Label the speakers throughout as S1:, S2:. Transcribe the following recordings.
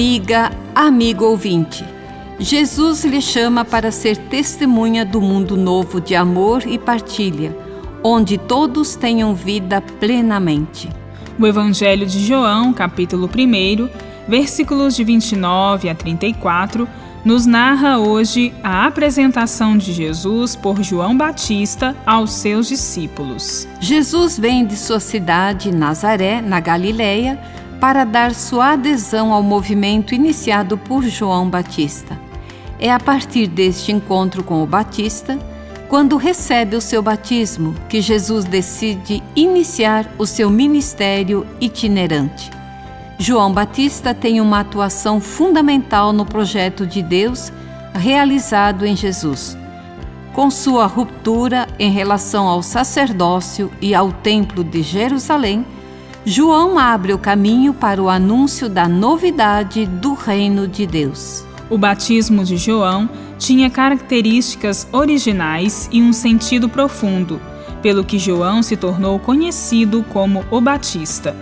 S1: Amiga, amigo ouvinte, Jesus lhe chama para ser testemunha do mundo novo de amor e partilha, onde todos tenham vida plenamente.
S2: O Evangelho de João, capítulo 1, versículos de 29 a 34, nos narra hoje a apresentação de Jesus por João Batista aos seus discípulos.
S1: Jesus vem de sua cidade, Nazaré, na Galileia, para dar sua adesão ao movimento iniciado por João Batista. É a partir deste encontro com o Batista, quando recebe o seu batismo, que Jesus decide iniciar o seu ministério itinerante. João Batista tem uma atuação fundamental no projeto de Deus realizado em Jesus. Com sua ruptura em relação ao sacerdócio e ao Templo de Jerusalém, João abre o caminho para o anúncio da novidade do reino de Deus.
S2: O batismo de João tinha características originais e um sentido profundo, pelo que João se tornou conhecido como o Batista.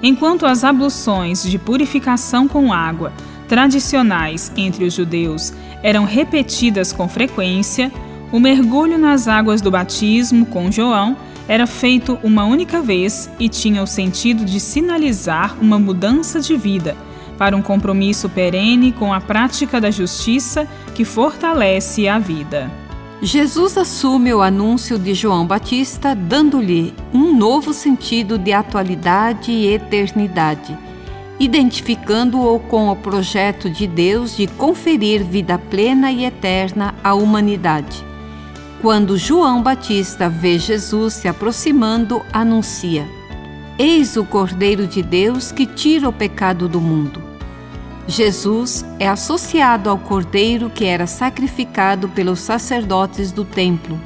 S2: Enquanto as abluções de purificação com água, tradicionais entre os judeus, eram repetidas com frequência, o mergulho nas águas do batismo com João era feito uma única vez e tinha o sentido de sinalizar uma mudança de vida para um compromisso perene com a prática da justiça que fortalece a vida.
S1: Jesus assume o anúncio de João Batista, dando-lhe um novo sentido de atualidade e eternidade, identificando-o com o projeto de Deus de conferir vida plena e eterna à humanidade. Quando João Batista vê Jesus se aproximando, anuncia: Eis o Cordeiro de Deus que tira o pecado do mundo. Jesus é associado ao cordeiro que era sacrificado pelos sacerdotes do templo,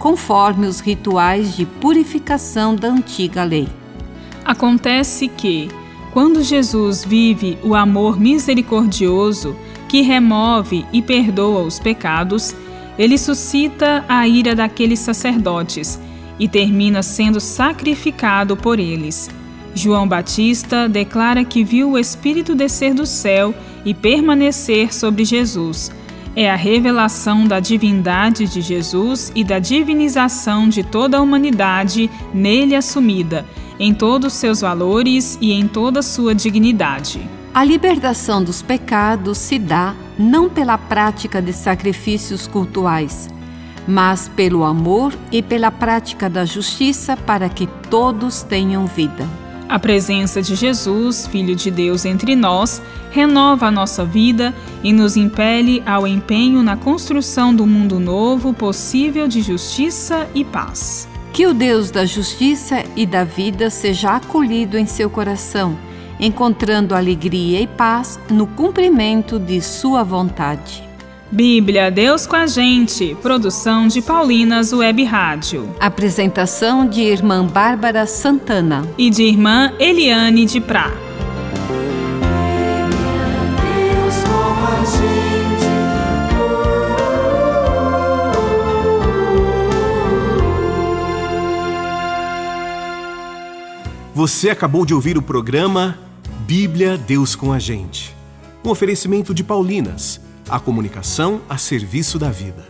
S1: conforme os rituais de purificação da antiga lei.
S2: Acontece que, quando Jesus vive o amor misericordioso que remove e perdoa os pecados, ele suscita a ira daqueles sacerdotes e termina sendo sacrificado por eles João Batista declara que viu o Espírito descer do céu e permanecer sobre Jesus. É a revelação da divindade de Jesus e da divinização de toda a humanidade nele assumida, em todos seus valores e em toda sua dignidade.
S1: A libertação dos pecados se dá não pela prática de sacrifícios cultuais, mas pelo amor e pela prática da justiça para que todos tenham vida.
S2: A presença de Jesus, Filho de Deus, entre nós, renova a nossa vida e nos impele ao empenho na construção do mundo novo possível de justiça e paz.
S1: Que o Deus da justiça e da vida seja acolhido em seu coração, encontrando alegria e paz no cumprimento de Sua vontade.
S2: Bíblia Deus com a gente. Produção de Paulinas Web Rádio.
S1: Apresentação de irmã Bárbara Santana
S2: e de irmã Eliane de Prá.
S3: Você acabou de ouvir o programa Bíblia Deus com a gente. Um oferecimento de Paulinas a comunicação a serviço da vida.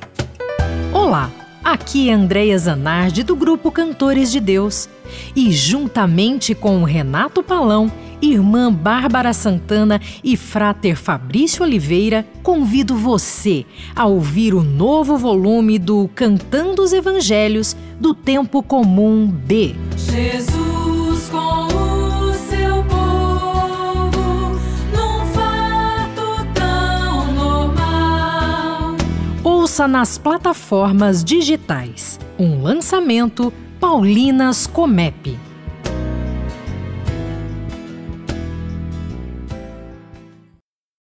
S4: Olá, aqui é Andréia Zanardi do grupo Cantores de Deus. E juntamente com Renato Palão, irmã Bárbara Santana e frater Fabrício Oliveira, convido você a ouvir o novo volume do Cantando os Evangelhos do Tempo Comum B.
S5: Jesus.
S4: Nas plataformas digitais. Um lançamento Paulinas Comep.